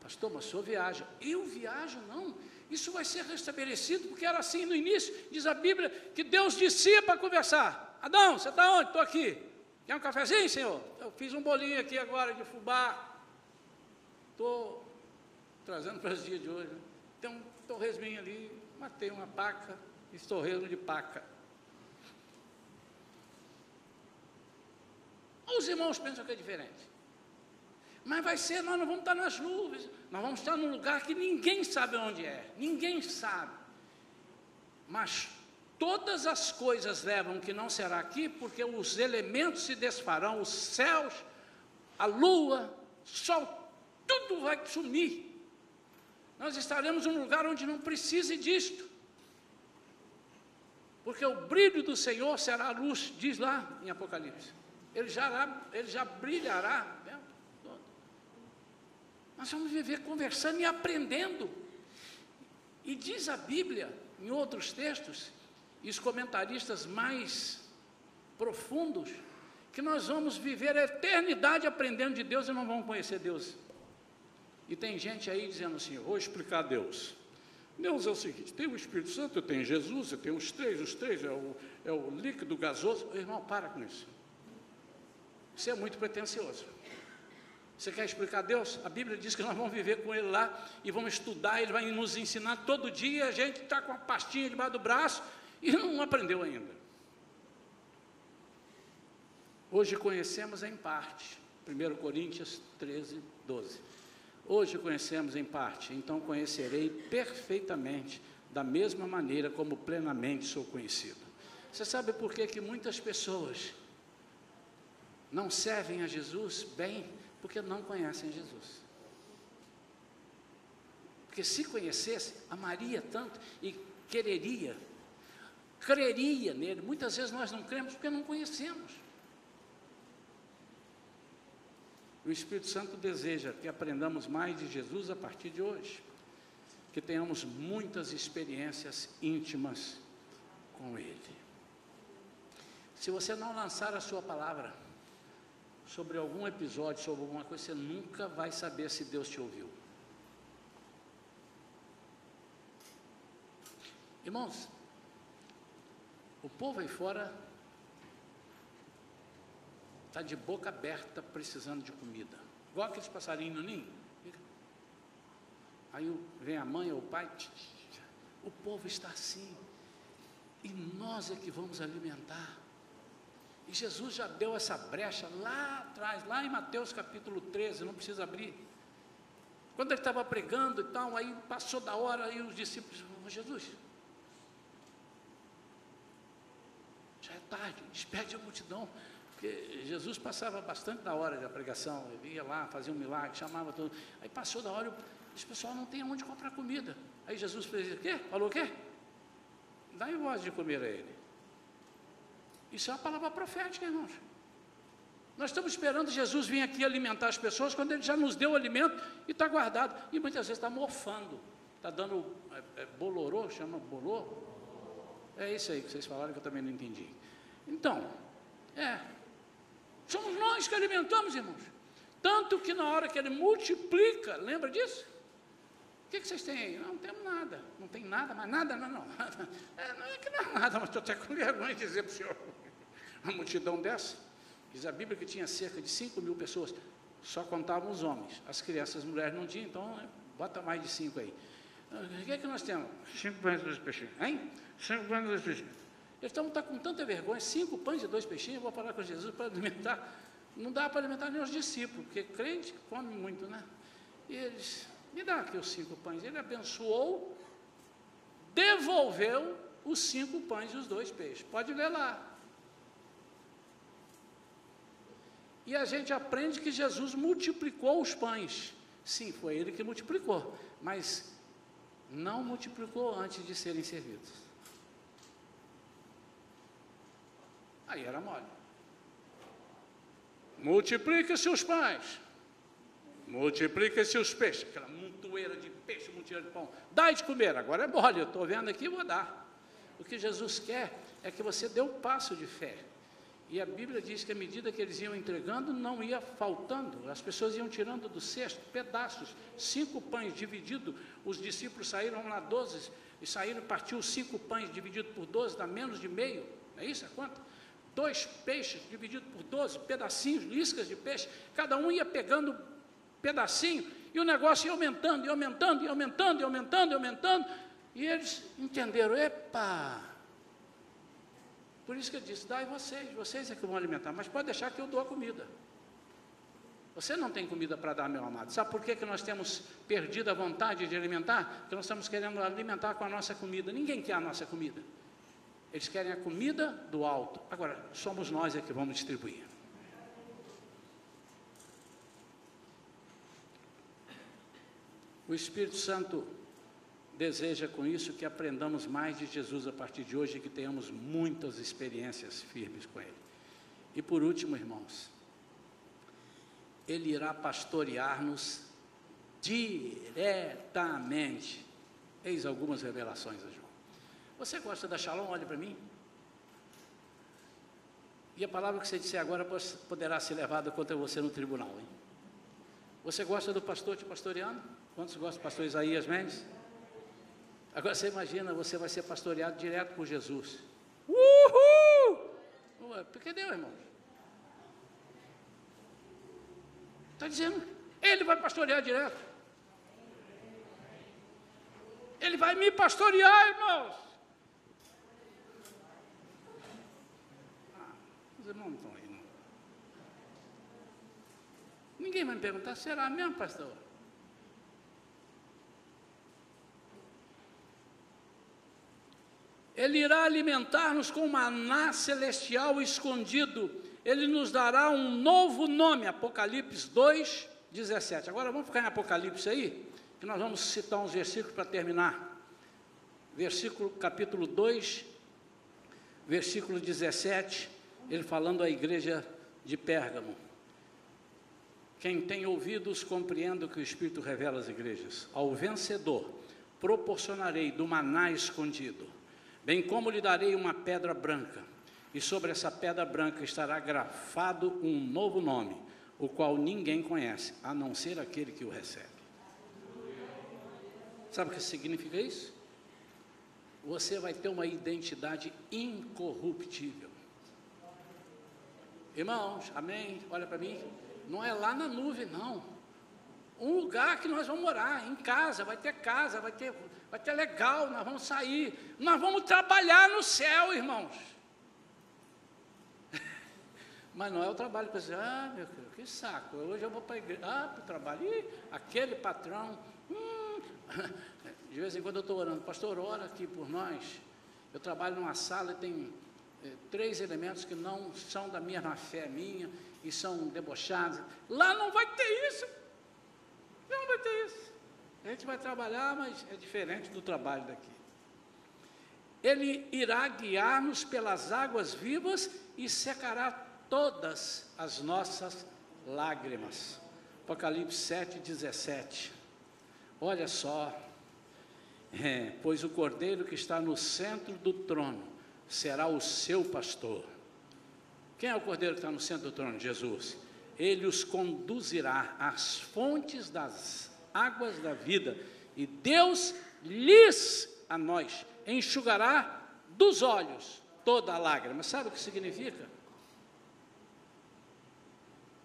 pastor, mas o senhor viaja. Eu viajo, não. Isso vai ser restabelecido, porque era assim no início. Diz a Bíblia que Deus descia para conversar. Adão, você está onde? Estou aqui. Quer um cafezinho, Senhor? Eu fiz um bolinho aqui agora de fubá. Estou trazendo para os dias de hoje. Né? Tem um torresminho ali, matei uma paca, estorreiro de paca. Os irmãos pensam que é diferente. Mas vai ser, nós não vamos estar nas nuvens, nós vamos estar num lugar que ninguém sabe onde é, ninguém sabe. Mas todas as coisas levam que não será aqui, porque os elementos se desfarão, os céus, a lua, sol, tudo vai sumir. Nós estaremos num lugar onde não precise disto porque o brilho do Senhor será a luz, diz lá em Apocalipse. Ele já, ele já brilhará. Né? Nós vamos viver conversando e aprendendo. E diz a Bíblia, em outros textos, e os comentaristas mais profundos, que nós vamos viver a eternidade aprendendo de Deus e não vamos conhecer Deus. E tem gente aí dizendo assim: eu vou explicar Deus. Deus é o seguinte: tem o Espírito Santo, tem Jesus, tem os três, os três é o, é o líquido gasoso. Irmão, para com isso. Isso é muito pretensioso. Você quer explicar Deus? A Bíblia diz que nós vamos viver com Ele lá e vamos estudar, Ele vai nos ensinar todo dia. A gente está com a pastinha debaixo do braço e não aprendeu ainda. Hoje conhecemos em parte. 1 Coríntios 13, 12. Hoje conhecemos em parte, então conhecerei perfeitamente, da mesma maneira como plenamente sou conhecido. Você sabe por que, que muitas pessoas não servem a Jesus bem? Porque não conhecem Jesus. Porque se conhecesse, amaria tanto e quereria, creria nele. Muitas vezes nós não cremos porque não conhecemos. O Espírito Santo deseja que aprendamos mais de Jesus a partir de hoje, que tenhamos muitas experiências íntimas com Ele. Se você não lançar a sua palavra sobre algum episódio, sobre alguma coisa, você nunca vai saber se Deus te ouviu. Irmãos, o povo aí fora está de boca aberta precisando de comida. Igual aqueles passarinhos no ninho. Aí vem a mãe ou o pai, o povo está assim. E nós é que vamos alimentar. E Jesus já deu essa brecha lá atrás, lá em Mateus capítulo 13, não precisa abrir. Quando ele estava pregando e tal, aí passou da hora e os discípulos, Jesus, já é tarde, despede a multidão, porque Jesus passava bastante da hora da pregação, ele ia lá, fazia um milagre, chamava tudo. Aí passou da hora, esse pessoal não tem onde comprar comida. Aí Jesus fez o quê? Falou o quê? Dá em voz de comer a ele. Isso é uma palavra profética, irmãos. Nós estamos esperando Jesus vir aqui alimentar as pessoas quando ele já nos deu o alimento e está guardado. E muitas vezes está mofando, está dando é, é, bolorô, chama bolô. É isso aí que vocês falaram que eu também não entendi. Então, é, Somos nós que alimentamos, irmãos. Tanto que na hora que ele multiplica, lembra disso? O que, que vocês têm aí? Não, não temos nada. Não tem nada, mas nada, não, não. É, não é que não é nada, mas estou até com vergonha de dizer para o senhor. Uma multidão dessa. Diz a Bíblia que tinha cerca de 5 mil pessoas. Só contavam os homens. As crianças, as mulheres não tinham, então né, bota mais de 5 aí. O que é que nós temos? Cinco pães e dois peixinhos. Hein? Cinco pães e dois peixinhos. Então está com tanta vergonha, cinco pães e dois peixinhos, vou falar com Jesus para alimentar. Não dá para alimentar nem os discípulos, porque crente come muito, né? E eles, me dá aqui os cinco pães. Ele abençoou, devolveu os cinco pães e os dois peixes. Pode ler lá. E a gente aprende que Jesus multiplicou os pães. Sim, foi ele que multiplicou, mas não multiplicou antes de serem servidos. Aí era mole. Multiplica-se os pães. Multiplica-se os peixes. Aquela montoeira de peixe, montoeira de pão. Dá de comer. Agora é mole. Eu estou vendo aqui, vou dar. O que Jesus quer é que você dê um passo de fé. E a Bíblia diz que à medida que eles iam entregando, não ia faltando. As pessoas iam tirando do cesto pedaços, cinco pães divididos. Os discípulos saíram lá doze e saíram, partiu cinco pães dividido por doze, dá menos de meio. É isso? É quanto? Dois peixes divididos por doze pedacinhos, liscas de peixe, cada um ia pegando pedacinho, e o negócio ia aumentando, e aumentando, e aumentando, e aumentando, e aumentando, e eles entenderam, epa! Por isso que ele disse, dai vocês, vocês é que vão alimentar, mas pode deixar que eu dou a comida. Você não tem comida para dar, meu amado. Sabe por que, que nós temos perdido a vontade de alimentar? Porque nós estamos querendo alimentar com a nossa comida. Ninguém quer a nossa comida. Eles querem a comida do alto. Agora, somos nós é que vamos distribuir. O Espírito Santo deseja com isso que aprendamos mais de Jesus a partir de hoje e que tenhamos muitas experiências firmes com Ele. E por último, irmãos, Ele irá pastorear-nos diretamente. Eis algumas revelações hoje. Você gosta da Shalom? Olhe para mim. E a palavra que você disser agora poderá ser levada contra você no tribunal. Hein? Você gosta do pastor te pastoreando? Quantos gostam do pastor Isaías Mendes? Agora você imagina, você vai ser pastoreado direto por Jesus. Uhul! Porque deu, irmão. Está dizendo, ele vai pastorear direto. Ele vai me pastorear, irmãos. Ah, não estão. Ninguém vai me perguntar, será mesmo, pastor? Ele irá alimentar-nos com maná celestial escondido. Ele nos dará um novo nome, Apocalipse 2, 17. Agora vamos ficar em Apocalipse aí, que nós vamos citar uns versículos para terminar. Versículo, capítulo 2, versículo 17, ele falando à igreja de Pérgamo. Quem tem ouvidos, compreenda o que o Espírito revela às igrejas. Ao vencedor, proporcionarei do maná escondido Bem como lhe darei uma pedra branca, e sobre essa pedra branca estará grafado um novo nome, o qual ninguém conhece, a não ser aquele que o recebe. Sabe o que significa isso? Você vai ter uma identidade incorruptível. Irmãos, amém? Olha para mim. Não é lá na nuvem, não. Um lugar que nós vamos morar, em casa, vai ter casa, vai ter vai ter legal, nós vamos sair, nós vamos trabalhar no céu, irmãos. Mas não é o trabalho para dizer, ah, meu Deus, que saco, hoje eu vou para a igreja, ah, para o trabalho, Ih, aquele patrão, hum. de vez em quando eu estou orando, pastor, ora aqui por nós. Eu trabalho numa sala e tem três elementos que não são da mesma fé minha e são debochados. Lá não vai ter isso. Não vai ter isso. A gente vai trabalhar, mas é diferente do trabalho daqui. Ele irá guiar-nos pelas águas vivas e secará todas as nossas lágrimas. Apocalipse 7, 17. Olha só, é, pois o cordeiro que está no centro do trono será o seu pastor. Quem é o cordeiro que está no centro do trono? Jesus. Ele os conduzirá às fontes das águas da vida, e Deus lhes, a nós, enxugará dos olhos toda a lágrima. Sabe o que significa?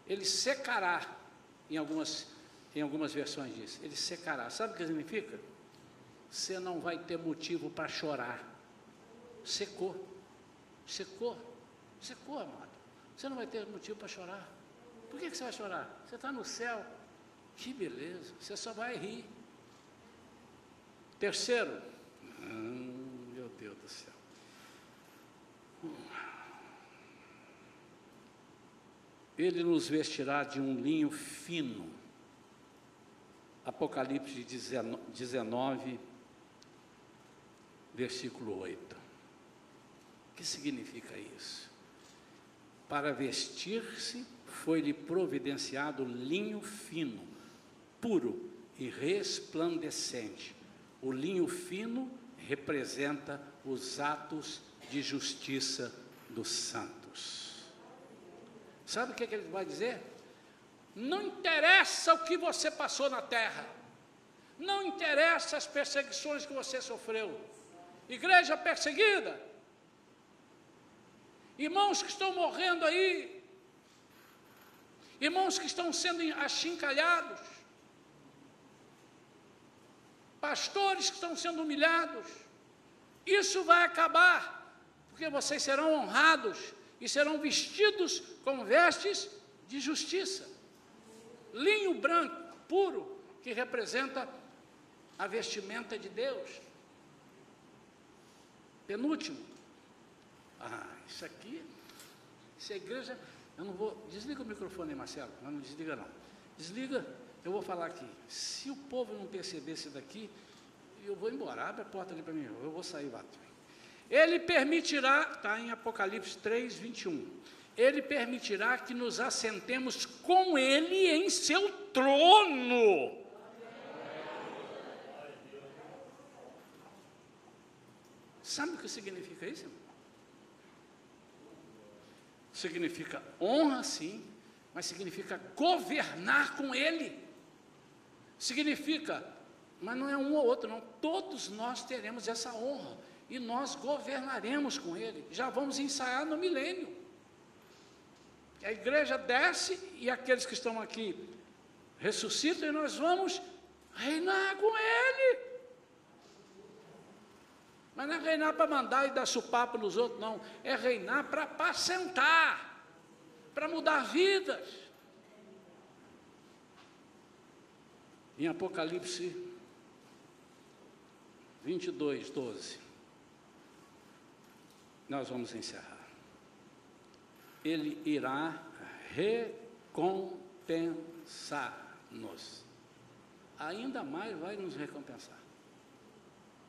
Ele secará, em algumas, em algumas versões diz, ele secará. Sabe o que significa? Você não vai ter motivo para chorar. Secou, secou, secou, amado. Você não vai ter motivo para chorar. Por que, que você vai chorar? Você está no céu, que beleza, você só vai rir. Terceiro, hum, meu Deus do céu. Ele nos vestirá de um linho fino. Apocalipse 19, versículo 8. O que significa isso? Para vestir-se foi-lhe providenciado linho fino, puro e resplandecente. O linho fino representa os atos de justiça dos santos. Sabe o que, é que ele vai dizer? Não interessa o que você passou na terra, não interessa as perseguições que você sofreu. Igreja perseguida, irmãos que estão morrendo aí, irmãos que estão sendo achincalhados, pastores que estão sendo humilhados. Isso vai acabar, porque vocês serão honrados e serão vestidos com vestes de justiça. Linho branco, puro, que representa a vestimenta de Deus. Penúltimo. Ah, isso aqui, essa igreja, eu não vou. Desliga o microfone, Marcelo. Não, não desliga não. Desliga eu vou falar aqui. Se o povo não perceber isso daqui, eu vou embora. Abre a porta ali para mim. Eu vou sair, Vato. Ele permitirá, está em Apocalipse 3, 21. Ele permitirá que nos assentemos com Ele em seu trono. Sabe o que significa isso? Significa honra, sim, mas significa governar com Ele. significa, mas não é um ou outro, não. Todos nós teremos essa honra e nós governaremos com Ele. Já vamos ensaiar no milênio. A igreja desce e aqueles que estão aqui ressuscitam e nós vamos reinar com Ele. Mas não é reinar para mandar e dar supapo nos outros, não. É reinar para apacentar, para mudar vidas. Em Apocalipse 22, 12. Nós vamos encerrar. Ele irá recompensar-nos. Ainda mais vai nos recompensar.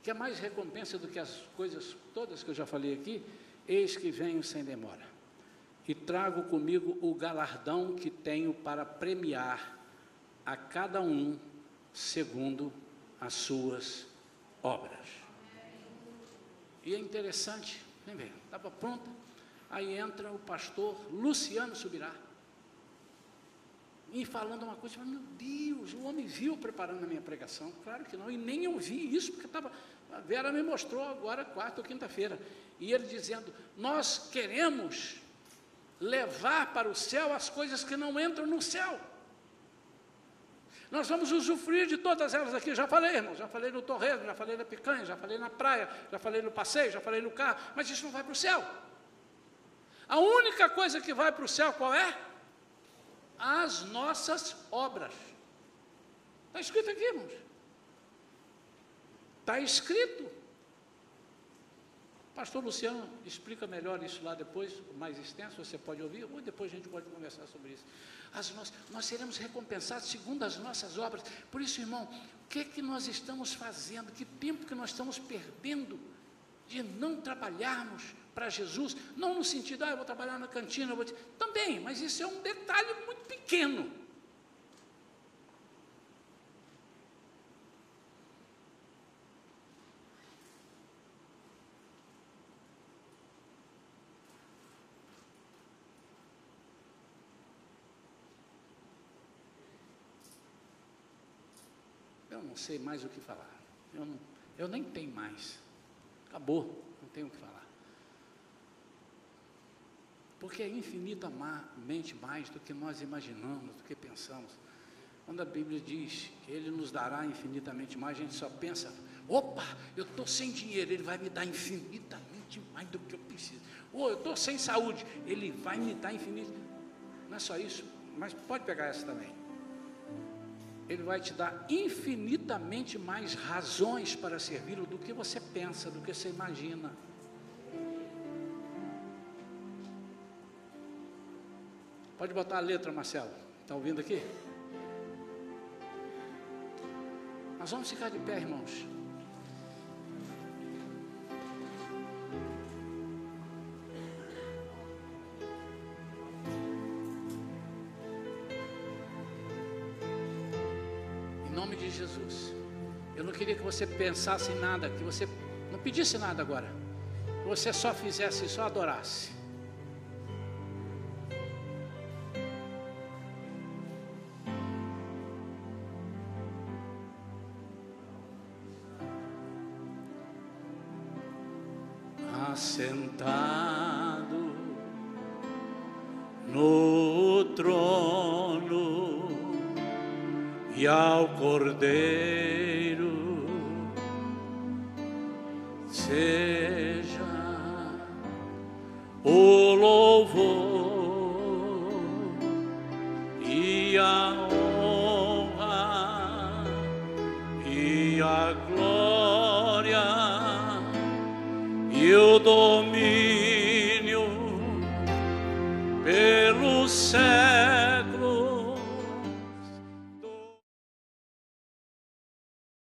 Quer mais recompensa do que as coisas todas que eu já falei aqui? Eis que venho sem demora. E trago comigo o galardão que tenho para premiar a cada um segundo as suas obras. E é interessante, vem ver, estava pronta. Aí entra o pastor Luciano Subirá. E falando uma coisa, meu Deus, o homem viu preparando a minha pregação. Claro que não, e nem eu vi isso, porque estava. A Vera me mostrou agora, quarta ou quinta-feira. E ele dizendo: Nós queremos levar para o céu as coisas que não entram no céu. Nós vamos usufruir de todas elas aqui. Já falei, irmão, já falei no torreiro, já falei na picanha, já falei na praia, já falei no passeio, já falei no carro, mas isso não vai para o céu. A única coisa que vai para o céu qual é? As nossas obras. Está escrito aqui, irmãos. Está escrito. Pastor Luciano explica melhor isso lá depois, mais extenso, você pode ouvir, ou depois a gente pode conversar sobre isso. Nós, nós seremos recompensados segundo as nossas obras. Por isso, irmão, o que é que nós estamos fazendo? Que tempo que nós estamos perdendo de não trabalharmos para Jesus? Não no sentido, ah, eu vou trabalhar na cantina, vou... também, mas isso é um detalhe muito pequeno. Não sei mais o que falar. Eu, não, eu nem tenho mais. Acabou, não tenho o que falar. Porque é infinitamente mais do que nós imaginamos, do que pensamos. Quando a Bíblia diz que Ele nos dará infinitamente mais, a gente só pensa: opa, eu estou sem dinheiro, Ele vai me dar infinitamente mais do que eu preciso. Ou eu estou sem saúde, Ele vai me dar infinitamente. Não é só isso, mas pode pegar essa também. Ele vai te dar infinitamente mais razões para servi-lo do que você pensa, do que você imagina. Pode botar a letra, Marcelo. Está ouvindo aqui? Nós vamos ficar de pé, irmãos. Você pensasse em nada, que você não pedisse nada agora. Que você só fizesse, só adorasse.